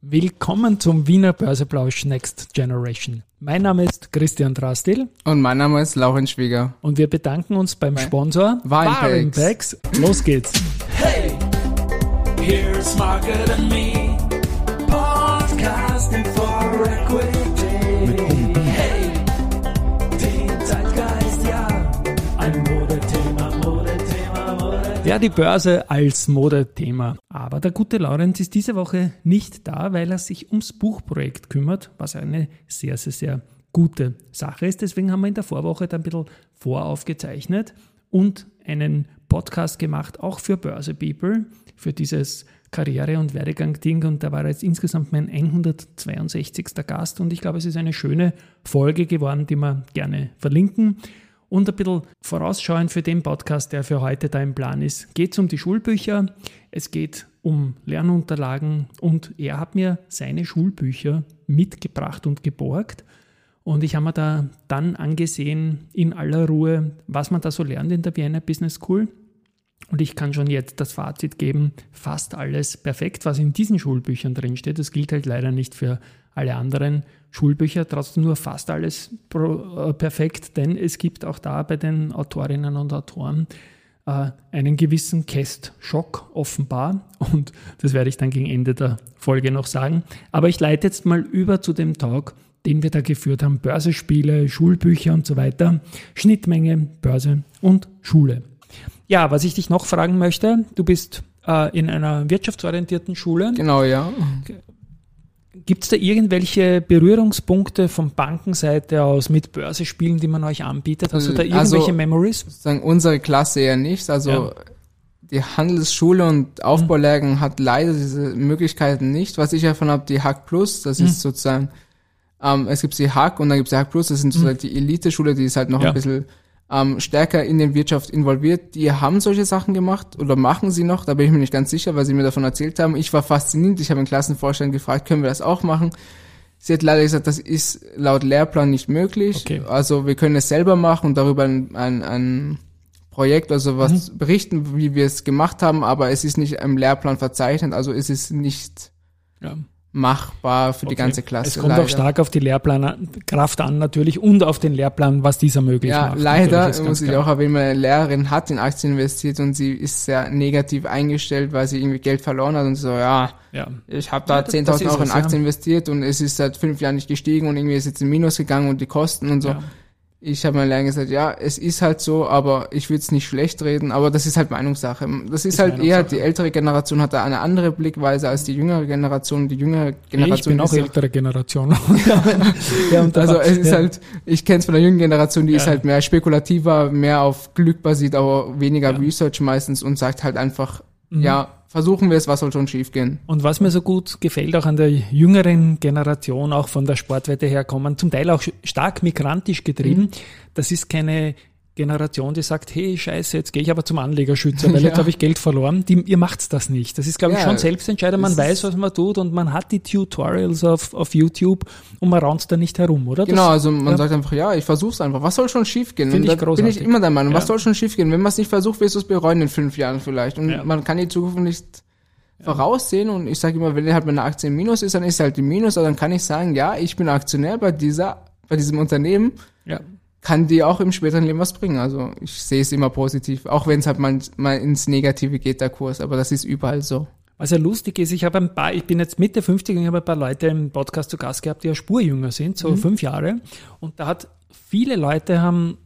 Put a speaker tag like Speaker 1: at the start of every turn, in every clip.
Speaker 1: Willkommen zum Wiener Börseplausch Next Generation. Mein Name ist Christian Drastil.
Speaker 2: Und mein Name ist Lauren Schwieger.
Speaker 1: Und wir bedanken uns beim Sponsor
Speaker 2: Warenpacks.
Speaker 1: Los geht's. Hey, here's Market and Me. Podcasting for Equity. Ja, die Börse als Modethema. Aber der gute Laurenz ist diese Woche nicht da, weil er sich ums Buchprojekt kümmert, was eine sehr, sehr, sehr gute Sache ist. Deswegen haben wir in der Vorwoche dann ein bisschen voraufgezeichnet und einen Podcast gemacht, auch für Börse People, für dieses Karriere- und Werdegang-Ding. Und da war jetzt insgesamt mein 162. Gast. Und ich glaube, es ist eine schöne Folge geworden, die wir gerne verlinken. Und ein bisschen vorausschauen für den Podcast, der für heute da im Plan ist, geht es um die Schulbücher, es geht um Lernunterlagen und er hat mir seine Schulbücher mitgebracht und geborgt. Und ich habe mir da dann angesehen, in aller Ruhe, was man da so lernt in der Vienna Business School. Und ich kann schon jetzt das Fazit geben, fast alles perfekt, was in diesen Schulbüchern drinsteht. Das gilt halt leider nicht für alle anderen Schulbücher, trotzdem nur fast alles äh, perfekt, denn es gibt auch da bei den Autorinnen und Autoren äh, einen gewissen Cast-Schock offenbar und das werde ich dann gegen Ende der Folge noch sagen. Aber ich leite jetzt mal über zu dem Talk, den wir da geführt haben. Börsespiele, Schulbücher und so weiter. Schnittmenge, Börse und Schule. Ja, was ich dich noch fragen möchte, du bist äh, in einer wirtschaftsorientierten Schule.
Speaker 2: Genau, ja.
Speaker 1: Gibt es da irgendwelche Berührungspunkte von Bankenseite aus mit Börsespielen, die man euch anbietet? Hast du da irgendwelche also, Memories?
Speaker 2: Sagen unsere Klasse eher nicht. Also ja. die Handelsschule und Aufbaulehrgang mhm. hat leider diese Möglichkeiten nicht. Was ich davon habe, die Hack Plus, das mhm. ist sozusagen, ähm, es gibt die Hack und dann gibt es die Hack Plus, das sind sozusagen mhm. die Elite-Schule, die ist halt noch ja. ein bisschen ähm, stärker in den Wirtschaft involviert. Die haben solche Sachen gemacht oder machen sie noch, da bin ich mir nicht ganz sicher, weil sie mir davon erzählt haben. Ich war fasziniert, ich habe den Klassenvorstand gefragt, können wir das auch machen? Sie hat leider gesagt, das ist laut Lehrplan nicht möglich. Okay. Also wir können es selber machen und darüber ein, ein, ein Projekt, also was mhm. berichten, wie wir es gemacht haben, aber es ist nicht im Lehrplan verzeichnet, also es ist nicht ja machbar für okay. die ganze Klasse.
Speaker 1: Es kommt leider. auch stark auf die Lehrplankraft an natürlich und auf den Lehrplan, was dieser möglich
Speaker 2: ja,
Speaker 1: macht.
Speaker 2: Leider muss ich auch erwähnen, meine Lehrerin hat in Aktien investiert und sie ist sehr negativ eingestellt, weil sie irgendwie Geld verloren hat und so, ja, ja. ich habe da ja, 10.000 Euro in Aktien ja. investiert und es ist seit fünf Jahren nicht gestiegen und irgendwie ist jetzt in Minus gegangen und die Kosten und so. Ja ich habe mir lange gesagt, ja, es ist halt so, aber ich würde es nicht schlecht reden, aber das ist halt Meinungssache. Das ist, ist halt eher, die ältere Generation hat da eine andere Blickweise als die jüngere Generation. Die jüngere Generation.
Speaker 1: Ich bin auch ältere Generation.
Speaker 2: ja, und also es ist halt, ich kenne es von der jüngeren Generation, die ja. ist halt mehr spekulativer, mehr auf Glück basiert, aber weniger ja. Research meistens und sagt halt einfach, mhm. ja, versuchen wir es, was soll schon schiefgehen.
Speaker 1: Und was mir so gut gefällt, auch an der jüngeren Generation, auch von der Sportwette her kommen, zum Teil auch stark migrantisch getrieben, mhm. das ist keine Generation, die sagt, hey, scheiße, jetzt gehe ich aber zum Anlegerschützer, weil ja. jetzt habe ich Geld verloren. Die, ihr macht's das nicht. Das ist, glaube ich, ja, schon Selbstentscheider. Man weiß, was man tut und man hat die Tutorials auf, auf YouTube und man raunt da nicht herum, oder?
Speaker 2: Genau, das, also man ja. sagt einfach, ja, ich versuch's einfach. Was soll schon schiefgehen?
Speaker 1: Finde ich großartig.
Speaker 2: bin ich immer der Meinung, was soll schon schiefgehen? Wenn man es nicht versucht, wirst du es bereuen in fünf Jahren vielleicht. Und man kann die Zukunft nicht voraussehen und ich sage immer, wenn halt meine Aktie im Minus ist, dann ist halt die Minus, aber dann kann ich sagen, ja, ich bin Aktionär bei dieser, bei diesem Unternehmen. Ja kann dir auch im späteren Leben was bringen. Also ich sehe es immer positiv, auch wenn es halt mal, mal ins Negative geht, der Kurs, aber das ist überall so.
Speaker 1: Was ja lustig ist, ich habe ein paar, ich bin jetzt Mitte 50 und ich habe ein paar Leute im Podcast zu Gast gehabt, die ja spurjünger sind, so mhm. fünf Jahre. Und da hat viele Leute haben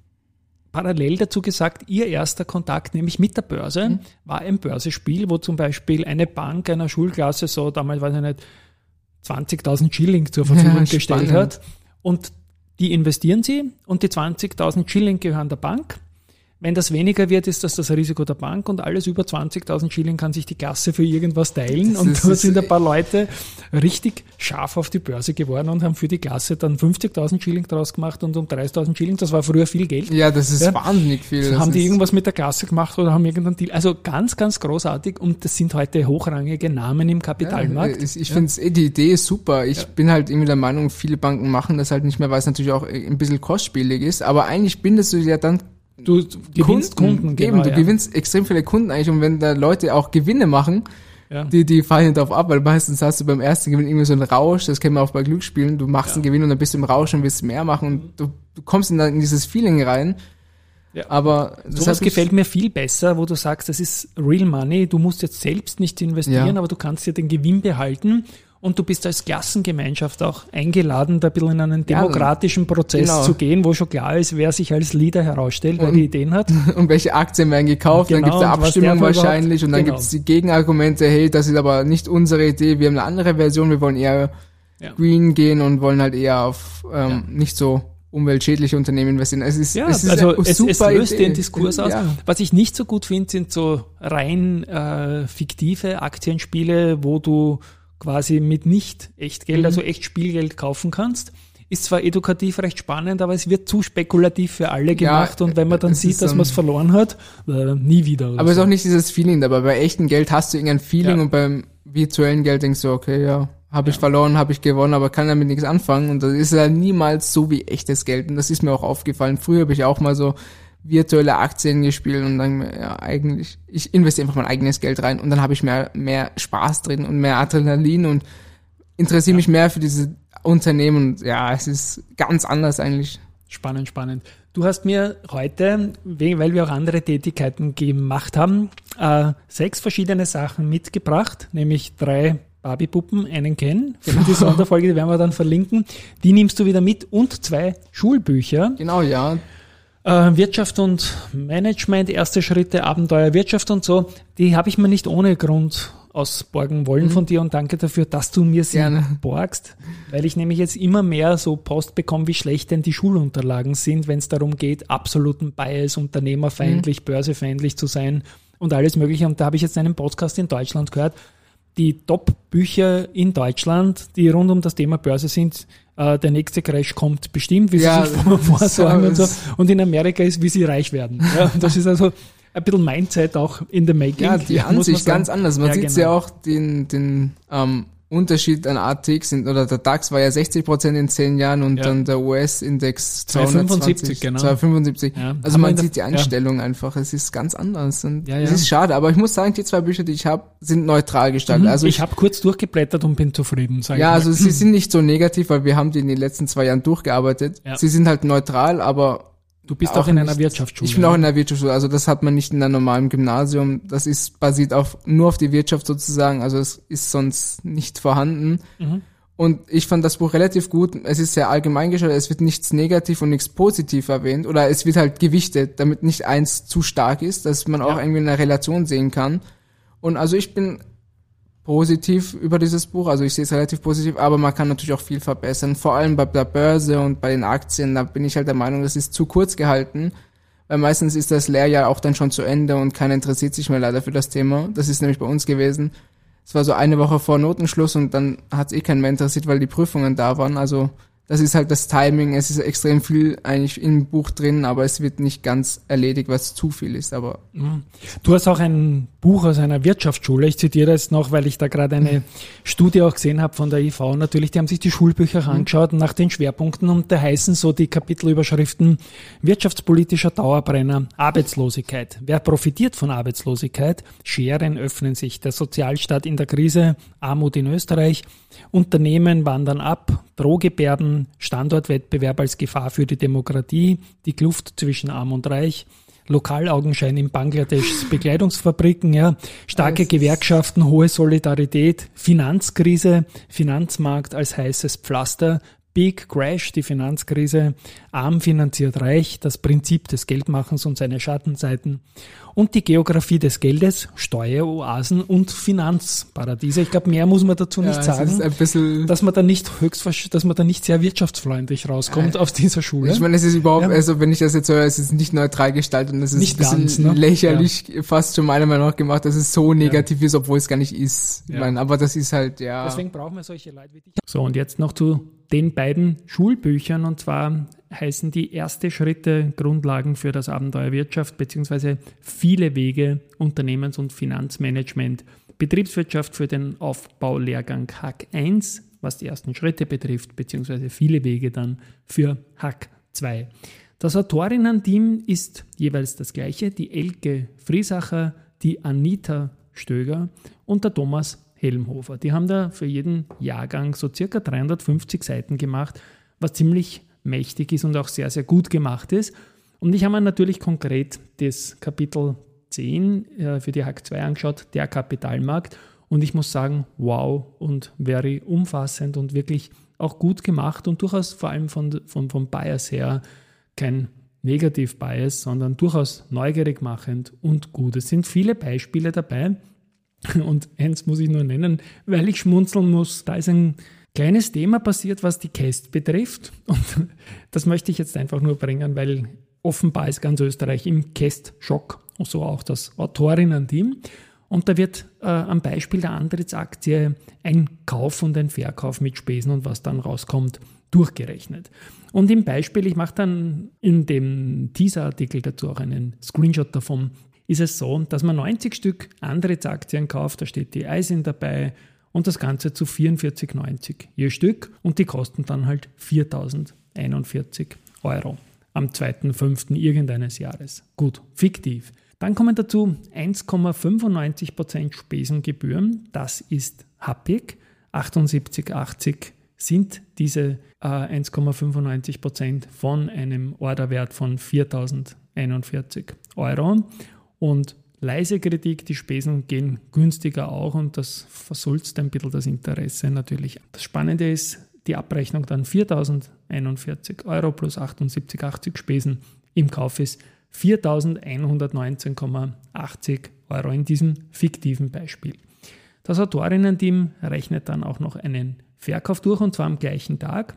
Speaker 1: parallel dazu gesagt, ihr erster Kontakt, nämlich mit der Börse, mhm. war ein Börsespiel, wo zum Beispiel eine Bank einer Schulklasse so damals, weiß ich nicht, 20.000 Schilling zur Verfügung ja, gestellt hat. Und die investieren sie und die 20.000 Schilling gehören der Bank. Wenn das weniger wird, ist das das Risiko der Bank und alles über 20.000 Schilling kann sich die Kasse für irgendwas teilen. Das und da sind ein paar Leute richtig scharf auf die Börse geworden und haben für die Klasse dann 50.000 Schilling draus gemacht und um 30.000 Schilling. Das war früher viel Geld.
Speaker 2: Ja, das ist ja. wahnsinnig viel.
Speaker 1: haben die irgendwas mit der Klasse gemacht oder haben irgendeinen Deal? Also ganz, ganz großartig und das sind heute hochrangige Namen im Kapitalmarkt.
Speaker 2: Ja, ich ich ja. finde eh, die Idee ist super. Ich bin halt irgendwie der Meinung, viele Banken machen das halt nicht mehr, weil es natürlich auch ein bisschen kostspielig ist. Aber eigentlich bindest du ja dann
Speaker 1: Du gewinnst Kunden,
Speaker 2: Kunden genau, du ja. gewinnst extrem viele Kunden eigentlich und wenn da Leute auch Gewinne machen, ja. die, die fallen nicht darauf ab, weil meistens hast du beim ersten Gewinn irgendwie so einen Rausch, das kennen wir auch bei Glücksspielen, du machst ja. einen Gewinn und dann bist du im Rausch und willst mehr machen und du, du kommst in, in dieses Feeling rein.
Speaker 1: Ja. Aber das Sowas gefällt mir viel besser, wo du sagst, das ist Real Money, du musst jetzt selbst nicht investieren, ja. aber du kannst dir den Gewinn behalten und du bist als Klassengemeinschaft auch eingeladen, da ein bisschen in einen demokratischen Prozess genau. zu gehen, wo schon klar ist, wer sich als Leader herausstellt, wer die Ideen hat.
Speaker 2: Und welche Aktien werden gekauft, genau, dann gibt es eine Abstimmung wahrscheinlich und dann genau. gibt es die Gegenargumente, hey, das ist aber nicht unsere Idee, wir haben eine andere Version, wir wollen eher ja. green gehen und wollen halt eher auf ähm, ja. nicht so umweltschädliche Unternehmen investieren.
Speaker 1: Es ist, ja, es ist also es, es löst Idee. den Diskurs aus. Ja. Was ich nicht so gut finde, sind so rein äh, fiktive Aktienspiele, wo du quasi mit nicht Echtgeld, mhm. also echt Spielgeld kaufen kannst. Ist zwar edukativ recht spannend, aber es wird zu spekulativ für alle gemacht ja, und wenn man dann sieht, dass man es verloren hat, äh, nie wieder.
Speaker 2: Aber es so. ist auch nicht dieses Feeling dabei. Bei echtem Geld hast du irgendein Feeling ja. und beim virtuellen Geld denkst du, okay, ja, habe ich verloren, habe ich gewonnen, aber kann damit nichts anfangen und das ist ja niemals so wie echtes Geld und das ist mir auch aufgefallen. Früher habe ich auch mal so virtuelle Aktien gespielt und dann, ja, eigentlich, ich investiere einfach mein eigenes Geld rein und dann habe ich mehr, mehr Spaß drin und mehr Adrenalin und interessiere ja. mich mehr für diese Unternehmen. Ja, es ist ganz anders eigentlich.
Speaker 1: Spannend, spannend. Du hast mir heute, weil wir auch andere Tätigkeiten gemacht haben, äh, sechs verschiedene Sachen mitgebracht, nämlich drei Barbie-Puppen, einen kennen. Für die Sonderfolge, die werden wir dann verlinken. Die nimmst du wieder mit und zwei Schulbücher.
Speaker 2: Genau, ja.
Speaker 1: Äh, Wirtschaft und Management, erste Schritte, Abenteuer, Wirtschaft und so, die habe ich mir nicht ohne Grund ausborgen wollen mhm. von dir und danke dafür, dass du mir sie Gerne. borgst, weil ich nämlich jetzt immer mehr so Post bekomme, wie schlecht denn die Schulunterlagen sind, wenn es darum geht, absoluten Bias, unternehmerfeindlich, mhm. börsefeindlich zu sein und alles mögliche. Und da habe ich jetzt einen Podcast in Deutschland gehört, die Top-Bücher in Deutschland, die rund um das Thema Börse sind, äh, der nächste Crash kommt bestimmt, wie ja, sie sich vorsagen und so. Und in Amerika ist, wie sie reich werden. Ja, das ist also ein bisschen Mindset auch in the making.
Speaker 2: Ja, die Ansicht ganz anders. Man ja, sieht genau. ja auch den, den ähm, Unterschied an ATX sind, oder der DAX war ja 60 Prozent in zehn Jahren und ja. dann der US-Index 275, genau. 275. Ja. Also man sieht die Einstellung ja. einfach, es ist ganz anders und ja, es ist schade, aber ich muss sagen, die zwei Bücher, die ich habe, sind neutral gestaltet.
Speaker 1: Mhm. Also ich, ich habe kurz durchgeblättert und bin zufrieden.
Speaker 2: Sag ja, also sie sind nicht so negativ, weil wir haben die in den letzten zwei Jahren durchgearbeitet. Sie sind halt neutral, aber
Speaker 1: Du bist auch, auch in nicht, einer Wirtschaftsschule.
Speaker 2: Ich bin auch in einer Wirtschaftsschule. Also das hat man nicht in einem normalen Gymnasium. Das ist basiert auf nur auf die Wirtschaft sozusagen. Also es ist sonst nicht vorhanden. Mhm. Und ich fand das Buch relativ gut. Es ist sehr allgemein gestaltet. Es wird nichts negativ und nichts positiv erwähnt. Oder es wird halt gewichtet, damit nicht eins zu stark ist, dass man auch irgendwie eine Relation sehen kann. Und also ich bin positiv über dieses Buch. Also ich sehe es relativ positiv, aber man kann natürlich auch viel verbessern. Vor allem bei der Börse und bei den Aktien, da bin ich halt der Meinung, das ist zu kurz gehalten. Weil meistens ist das Lehrjahr auch dann schon zu Ende und keiner interessiert sich mehr leider für das Thema. Das ist nämlich bei uns gewesen. Es war so eine Woche vor Notenschluss und dann hat es eh keinen mehr interessiert, weil die Prüfungen da waren. Also das ist halt das Timing. Es ist extrem viel eigentlich im Buch drin, aber es wird nicht ganz erledigt, was zu viel ist. Aber
Speaker 1: mhm. du hast auch ein Buch aus einer Wirtschaftsschule. Ich zitiere jetzt noch, weil ich da gerade eine mhm. Studie auch gesehen habe von der IV. Natürlich, die haben sich die Schulbücher mhm. angeschaut nach den Schwerpunkten und da heißen so die Kapitelüberschriften wirtschaftspolitischer Dauerbrenner, Arbeitslosigkeit. Wer profitiert von Arbeitslosigkeit? Scheren öffnen sich. Der Sozialstaat in der Krise, Armut in Österreich, Unternehmen wandern ab, Drohgebärden, Standortwettbewerb als Gefahr für die Demokratie, die Kluft zwischen Arm und Reich, Lokalaugenschein in Bangladeschs Bekleidungsfabriken, ja, starke Gewerkschaften, hohe Solidarität, Finanzkrise, Finanzmarkt als heißes Pflaster, Big Crash, die Finanzkrise, arm finanziert reich, das Prinzip des Geldmachens und seine Schattenseiten und die Geografie des Geldes, Steueroasen und Finanzparadiese. Ich glaube, mehr muss man dazu nicht ja, sagen, dass man da nicht höchst, dass man da nicht sehr wirtschaftsfreundlich rauskommt äh, aus dieser Schule.
Speaker 2: Ich meine, es ist überhaupt, ja. also wenn ich das jetzt höre, es ist nicht neutral gestaltet und es ist nicht ein ganz, ne? lächerlich ja. fast schon meiner Meinung nach gemacht, dass es so negativ ist, obwohl es gar nicht ist. Ich meine, aber das ist halt, ja.
Speaker 1: Deswegen brauchen wir solche Leute wie dich. So, und jetzt noch zu den beiden Schulbüchern und zwar heißen die erste Schritte Grundlagen für das Abenteuer Wirtschaft bzw. viele Wege Unternehmens- und Finanzmanagement, Betriebswirtschaft für den Aufbaulehrgang Hack 1, was die ersten Schritte betrifft, bzw. viele Wege dann für Hack 2. Das Autorinnen-Team ist jeweils das gleiche, die Elke Friesacher, die Anita Stöger und der Thomas Helmhofer. Die haben da für jeden Jahrgang so circa 350 Seiten gemacht, was ziemlich mächtig ist und auch sehr, sehr gut gemacht ist. Und ich habe mir natürlich konkret das Kapitel 10 äh, für die Hack 2 angeschaut, der Kapitalmarkt. Und ich muss sagen, wow und very umfassend und wirklich auch gut gemacht und durchaus vor allem von, von, vom Bias her kein Negativ-Bias, sondern durchaus neugierig machend und gut. Es sind viele Beispiele dabei und eins muss ich nur nennen, weil ich schmunzeln muss. Da ist ein kleines Thema passiert, was die Cast betrifft und das möchte ich jetzt einfach nur bringen, weil offenbar ist ganz Österreich im Cast-Schock und so auch das Autorinnen-Team. Und da wird äh, am Beispiel der Antrittsaktie ein Kauf und ein Verkauf mit Spesen und was dann rauskommt, durchgerechnet. Und im Beispiel, ich mache dann in dem Teaser-Artikel dazu auch einen Screenshot davon, ist es so, dass man 90 Stück Antrittsaktien kauft, da steht die Eisen dabei und das Ganze zu 44,90 je Stück und die kosten dann halt 4.041 Euro am 2.5. irgendeines Jahres. Gut, fiktiv. Dann kommen dazu 1,95% Spesengebühren. Das ist happig. 78,80 sind diese äh, 1,95% von einem Orderwert von 4.041 Euro. Und leise Kritik, die Spesen gehen günstiger auch und das versulzt ein bisschen das Interesse natürlich. Das Spannende ist, die Abrechnung dann 4.041 Euro plus 78,80 Spesen im Kauf ist 4.119,80 Euro in diesem fiktiven Beispiel. Das Autorinnen-Team rechnet dann auch noch einen Verkauf durch und zwar am gleichen Tag.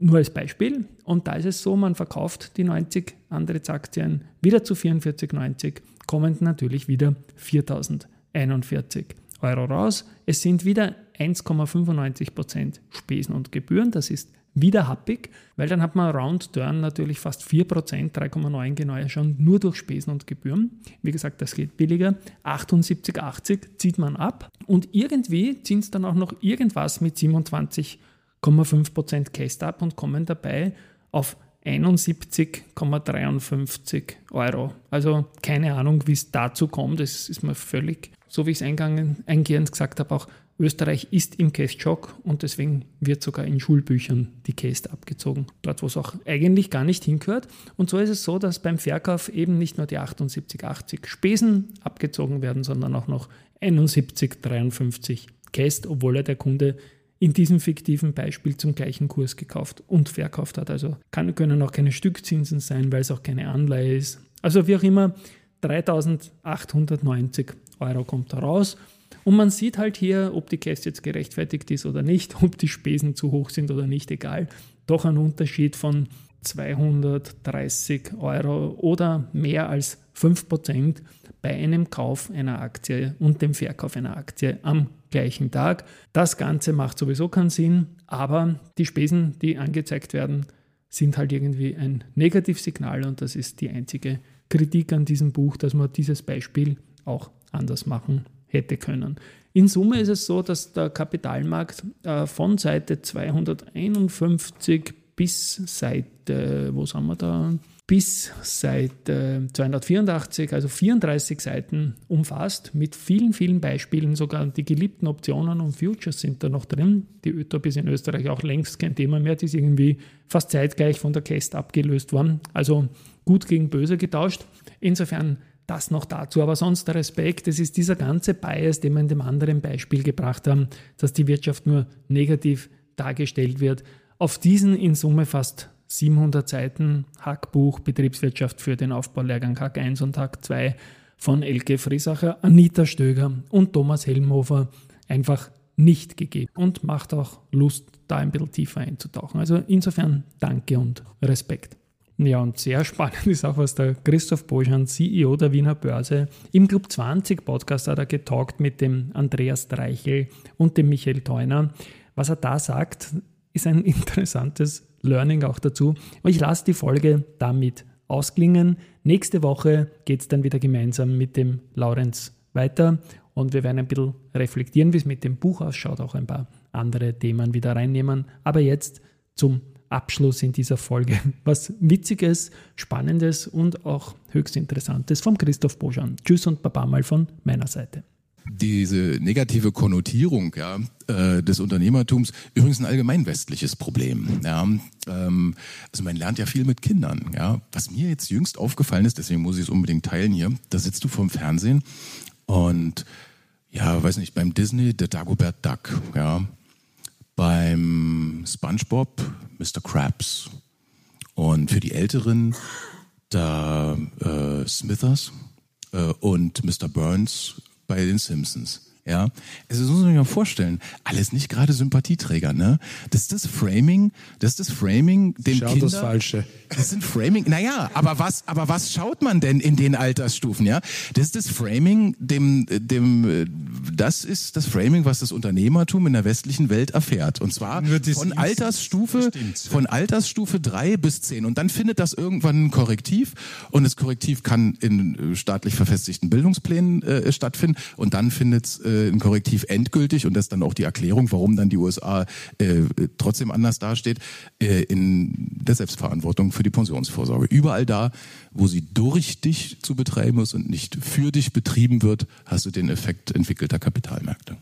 Speaker 1: Nur als Beispiel. Und da ist es so, man verkauft die 90 Antrittsaktien wieder zu 44,90, kommen natürlich wieder 4.041 Euro raus. Es sind wieder 1,95% Spesen und Gebühren. Das ist wieder happig, weil dann hat man Round Turn natürlich fast 4%, 3,9 genau schon, nur durch Spesen und Gebühren. Wie gesagt, das geht billiger. 78,80 zieht man ab und irgendwie ziehen es dann auch noch irgendwas mit 27,5% Cast ab und kommen dabei auf 71,53 Euro. Also keine Ahnung, wie es dazu kommt. Es ist mir völlig, so wie ich es eingehend gesagt habe, auch Österreich ist im Kästschock und deswegen wird sogar in Schulbüchern die Käst abgezogen. Dort, wo es auch eigentlich gar nicht hingehört. Und so ist es so, dass beim Verkauf eben nicht nur die 78,80 Spesen abgezogen werden, sondern auch noch 71,53 Käst, obwohl er der Kunde in diesem fiktiven Beispiel zum gleichen Kurs gekauft und verkauft hat. Also kann, können auch keine Stückzinsen sein, weil es auch keine Anleihe ist. Also wie auch immer, 3.890 Euro kommt da raus. Und man sieht halt hier, ob die Käste jetzt gerechtfertigt ist oder nicht, ob die Spesen zu hoch sind oder nicht, egal. Doch ein Unterschied von 230 Euro oder mehr als 5% bei einem Kauf einer Aktie und dem Verkauf einer Aktie am gleichen Tag. Das Ganze macht sowieso keinen Sinn, aber die Spesen, die angezeigt werden, sind halt irgendwie ein Negativsignal und das ist die einzige Kritik an diesem Buch, dass man dieses Beispiel auch anders machen hätte können. In Summe ist es so, dass der Kapitalmarkt äh, von Seite 251 bis Seite, wo sind wir da? Bis Seite 284, also 34 Seiten umfasst, mit vielen, vielen Beispielen. Sogar die geliebten Optionen und Futures sind da noch drin. Die ÖTOP ist in Österreich auch längst kein Thema mehr. Die ist irgendwie fast zeitgleich von der Käst abgelöst worden. Also gut gegen böse getauscht. Insofern das noch dazu. Aber sonst der Respekt, das ist dieser ganze Bias, den wir in dem anderen Beispiel gebracht haben, dass die Wirtschaft nur negativ dargestellt wird. Auf diesen in Summe fast 700 Seiten Hackbuch Betriebswirtschaft für den Aufbaulehrgang Hack 1 und Hack 2 von Elke Friesacher, Anita Stöger und Thomas Helmhofer einfach nicht gegeben und macht auch Lust, da ein bisschen tiefer einzutauchen. Also insofern danke und Respekt. Ja, und sehr spannend ist auch, was der Christoph Boschan, CEO der Wiener Börse, im Club 20 Podcast hat er getalkt mit dem Andreas Dreichel und dem Michael Theuner. Was er da sagt, ist ein interessantes Learning auch dazu. Aber ich lasse die Folge damit ausklingen. Nächste Woche geht es dann wieder gemeinsam mit dem Laurenz weiter und wir werden ein bisschen reflektieren, wie es mit dem Buch ausschaut, auch ein paar andere Themen wieder reinnehmen. Aber jetzt zum Abschluss in dieser Folge. Was Witziges, Spannendes und auch höchst Interessantes vom Christoph Boschan. Tschüss und Baba mal von meiner Seite.
Speaker 3: Diese negative Konnotierung ja, äh, des Unternehmertums übrigens ein allgemein westliches Problem. Ja. Ähm, also man lernt ja viel mit Kindern. Ja. Was mir jetzt jüngst aufgefallen ist, deswegen muss ich es unbedingt teilen hier, da sitzt du vorm Fernsehen und ja, weiß nicht, beim Disney der Dagobert Duck, ja, beim SpongeBob Mr. Krabs und für die Älteren da äh, Smithers äh, und Mr. Burns bei den Simpsons. Ja, also das muss man sich mal vorstellen. Alles nicht gerade Sympathieträger, ne? Das ist das Framing, das ist das Framing, den
Speaker 1: Schau
Speaker 3: Kinder,
Speaker 1: das Falsche.
Speaker 3: Das sind Framing. Naja, aber was, aber was schaut man denn in den Altersstufen, ja? Das ist das Framing, dem, dem, das ist das Framing, was das Unternehmertum in der westlichen Welt erfährt. Und zwar von Altersstufe, von Altersstufe drei bis zehn. Und dann findet das irgendwann ein Korrektiv. Und das Korrektiv kann in staatlich verfestigten Bildungsplänen äh, stattfinden. Und dann findet es äh, ein Korrektiv endgültig und das ist dann auch die Erklärung, warum dann die USA äh, trotzdem anders dasteht, äh, in der Selbstverantwortung für die Pensionsvorsorge. Überall da, wo sie durch dich zu betreiben ist und nicht für dich betrieben wird, hast du den Effekt entwickelter Kapitalmärkte.